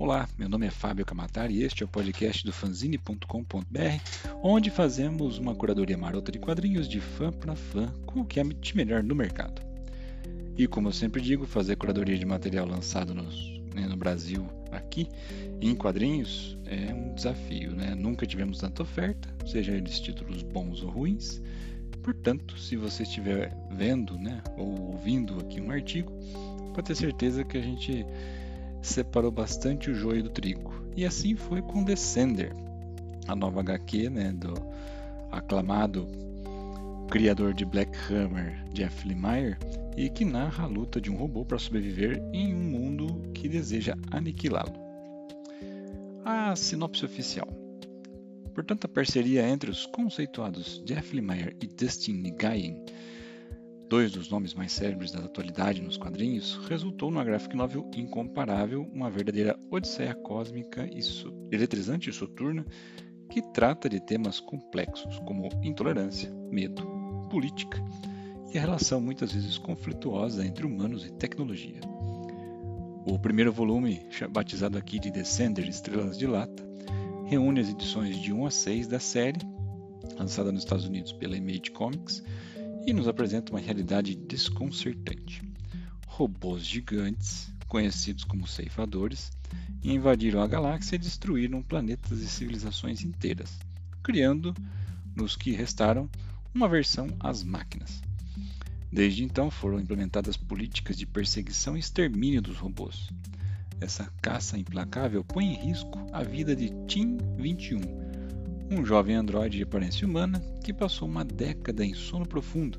Olá, meu nome é Fábio Camatar e este é o podcast do fanzine.com.br, onde fazemos uma curadoria marota de quadrinhos de fã para fã com o que é de melhor no mercado. E como eu sempre digo, fazer curadoria de material lançado nos, né, no Brasil aqui em quadrinhos é um desafio, né? Nunca tivemos tanta oferta, seja eles títulos bons ou ruins. Portanto, se você estiver vendo né, ou ouvindo aqui um artigo, pode ter certeza que a gente separou bastante o joio do trigo. E assim foi com Descender, a nova HQ né, do aclamado criador de Black Hammer, Jeff Lemire, e que narra a luta de um robô para sobreviver em um mundo que deseja aniquilá-lo. A sinopse oficial. Portanto, a parceria entre os conceituados Jeff Lemire e Dustin Nguyen dois dos nomes mais célebres da atualidade nos quadrinhos, resultou numa graphic novel incomparável, uma verdadeira odisseia cósmica e eletrizante e soturna que trata de temas complexos como intolerância, medo, política e a relação muitas vezes conflituosa entre humanos e tecnologia. O primeiro volume, batizado aqui de Descender Estrelas de Lata, reúne as edições de 1 a 6 da série, lançada nos Estados Unidos pela Image Comics, e nos apresenta uma realidade desconcertante. Robôs gigantes, conhecidos como ceifadores, invadiram a galáxia e destruíram planetas e civilizações inteiras, criando, nos que restaram, uma versão às máquinas. Desde então foram implementadas políticas de perseguição e extermínio dos robôs. Essa caça implacável põe em risco a vida de Team 21, um jovem androide de aparência humana que passou uma década em sono profundo,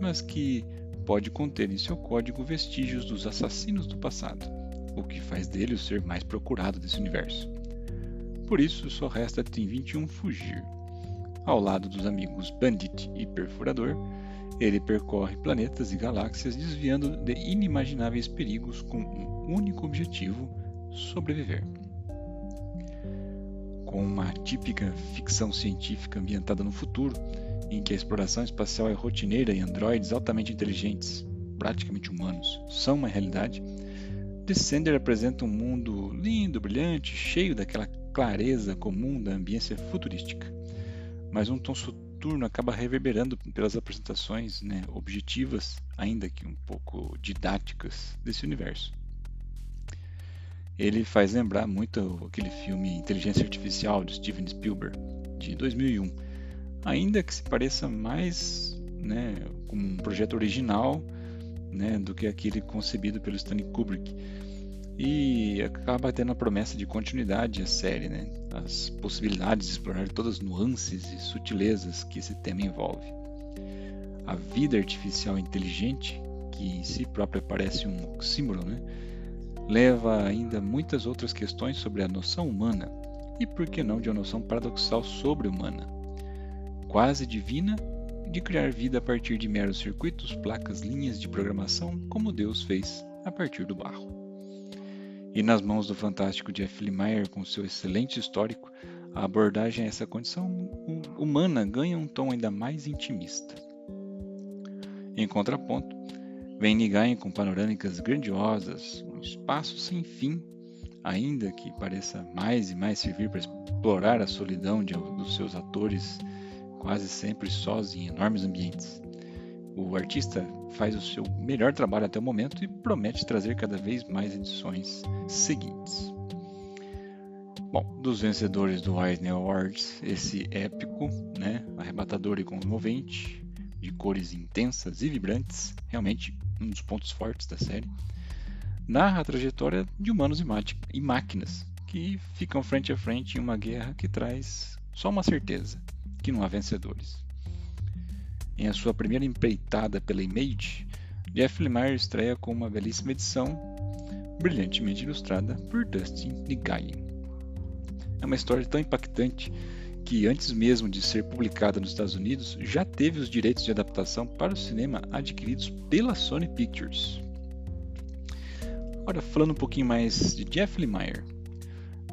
mas que pode conter em seu código vestígios dos assassinos do passado, o que faz dele o ser mais procurado desse universo. Por isso, só resta a Team 21 fugir. Ao lado dos amigos Bandit e Perfurador, ele percorre planetas e galáxias desviando de inimagináveis perigos com um único objetivo: sobreviver com uma típica ficção científica ambientada no futuro, em que a exploração espacial é rotineira e androides altamente inteligentes, praticamente humanos, são uma realidade, Descender apresenta um mundo lindo, brilhante, cheio daquela clareza comum da ambiência futurística. Mas um tom soturno acaba reverberando pelas apresentações né, objetivas, ainda que um pouco didáticas, desse universo ele faz lembrar muito aquele filme Inteligência Artificial de Steven Spielberg, de 2001. Ainda que se pareça mais né, com um projeto original né, do que aquele concebido pelo Stanley Kubrick. E acaba tendo a promessa de continuidade a série, né? as possibilidades de explorar todas as nuances e sutilezas que esse tema envolve. A vida artificial inteligente, que em si própria parece um oxímoron, né? Leva ainda muitas outras questões sobre a noção humana e, por que não, de uma noção paradoxal sobre-humana, quase divina, de criar vida a partir de meros circuitos, placas, linhas de programação, como Deus fez a partir do barro. E nas mãos do fantástico Jeff Lemire, com seu excelente histórico, a abordagem a essa condição humana ganha um tom ainda mais intimista. Em contraponto, Vem Nigain com panorâmicas grandiosas, um espaço sem fim, ainda que pareça mais e mais servir para explorar a solidão de, dos seus atores, quase sempre sós em enormes ambientes. O artista faz o seu melhor trabalho até o momento e promete trazer cada vez mais edições seguintes. Bom, dos vencedores do Eisner Awards, esse épico, né, arrebatador e comovente, de cores intensas e vibrantes, realmente um dos pontos fortes da série, narra a trajetória de humanos e máquinas que ficam frente a frente em uma guerra que traz só uma certeza, que não há vencedores. Em a sua primeira empreitada pela Image, Jeff Lemire estreia com uma belíssima edição, brilhantemente ilustrada por Dustin Nguyen. É uma história tão impactante que, antes mesmo de ser publicada nos Estados Unidos, já teve os direitos de adaptação para o cinema adquiridos pela Sony Pictures. Agora, falando um pouquinho mais de Jeff Lemire.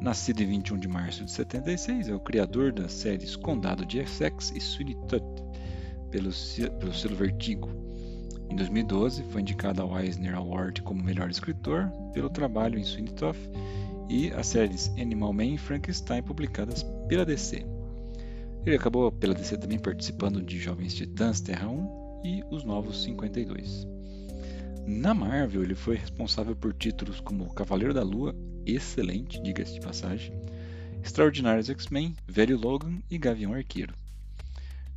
Nascido em 21 de março de 76, é o criador das séries Condado de Essex e Sweeney Todd, pelo, pelo selo Vertigo. Em 2012, foi indicado ao Eisner Award como melhor escritor pelo trabalho em Sweeney Todd e as séries Animal Man e Frankenstein publicadas pela DC. Ele acabou pela DC também participando de Jovens Titãs Terra 1 e Os Novos 52. Na Marvel, ele foi responsável por títulos como Cavaleiro da Lua, excelente, diga-se de passagem, Extraordinários X-Men, Velho Logan e Gavião Arqueiro.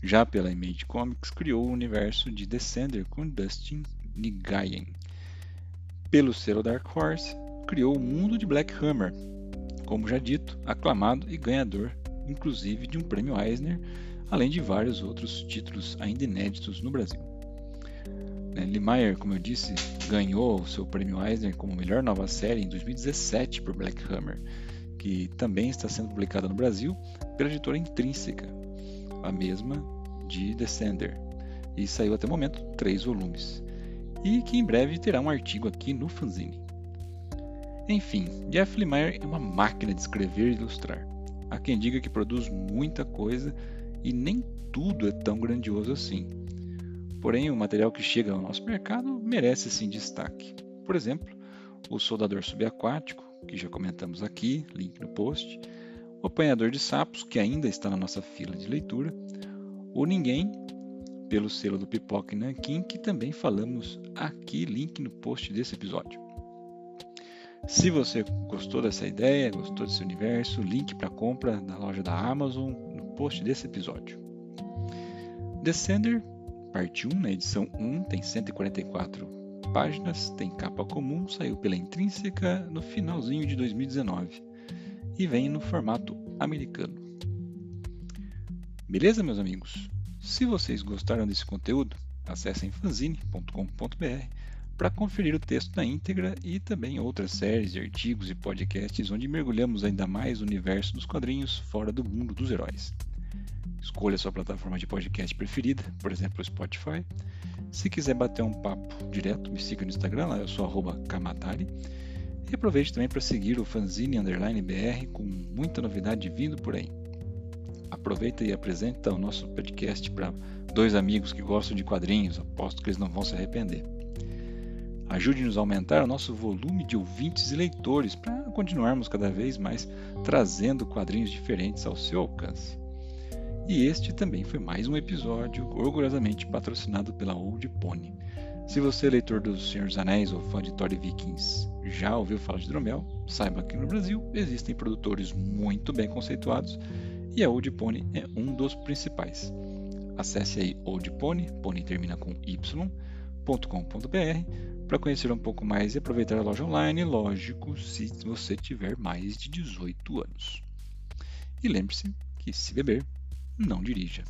Já pela Image Comics, criou o universo de Descender com Dustin Nguyen. Pelo selo Dark Horse, criou o mundo de Black Hammer, como já dito, aclamado e ganhador, inclusive de um prêmio Eisner, além de vários outros títulos ainda inéditos no Brasil. Né, Lee como eu disse, ganhou o seu prêmio Eisner como melhor nova série em 2017 por Black Hammer, que também está sendo publicada no Brasil pela editora Intrínseca, a mesma de Descender, e saiu até o momento três volumes, e que em breve terá um artigo aqui no fanzine. Enfim, Jeff Lemire é uma máquina de escrever e ilustrar. Há quem diga que produz muita coisa e nem tudo é tão grandioso assim. Porém, o material que chega ao nosso mercado merece sim destaque. Por exemplo, o soldador subaquático, que já comentamos aqui, link no post, o apanhador de sapos, que ainda está na nossa fila de leitura, o Ninguém, pelo selo do Pipoca e que também falamos aqui, link no post desse episódio. Se você gostou dessa ideia, gostou desse universo, link para compra na loja da Amazon no post desse episódio. Descender Parte 1, na edição 1, tem 144 páginas, tem capa comum, saiu pela Intrínseca no finalzinho de 2019 e vem no formato americano. Beleza, meus amigos? Se vocês gostaram desse conteúdo, acessem fanzine.com.br para conferir o texto na íntegra e também outras séries artigos e podcasts onde mergulhamos ainda mais o universo dos quadrinhos fora do mundo dos heróis. Escolha sua plataforma de podcast preferida, por exemplo, o Spotify. Se quiser bater um papo direto, me siga no Instagram, lá eu sou kamatari. E aproveite também para seguir o Fanzine Underline BR com muita novidade vindo por aí. Aproveita e apresenta o nosso podcast para dois amigos que gostam de quadrinhos, aposto que eles não vão se arrepender. Ajude-nos a aumentar o nosso volume de ouvintes e leitores para continuarmos cada vez mais trazendo quadrinhos diferentes ao seu alcance. E este também foi mais um episódio orgulhosamente patrocinado pela Old Pony. Se você é leitor dos Senhor dos Anéis ou fã de Thor e Vikings já ouviu falar de Dromel, saiba que no Brasil existem produtores muito bem conceituados e a Old Pony é um dos principais. Acesse aí Old Pony, Pony termina com y.com.br para conhecer um pouco mais e aproveitar a loja online, lógico, se você tiver mais de 18 anos. E lembre-se que se beber, não dirija.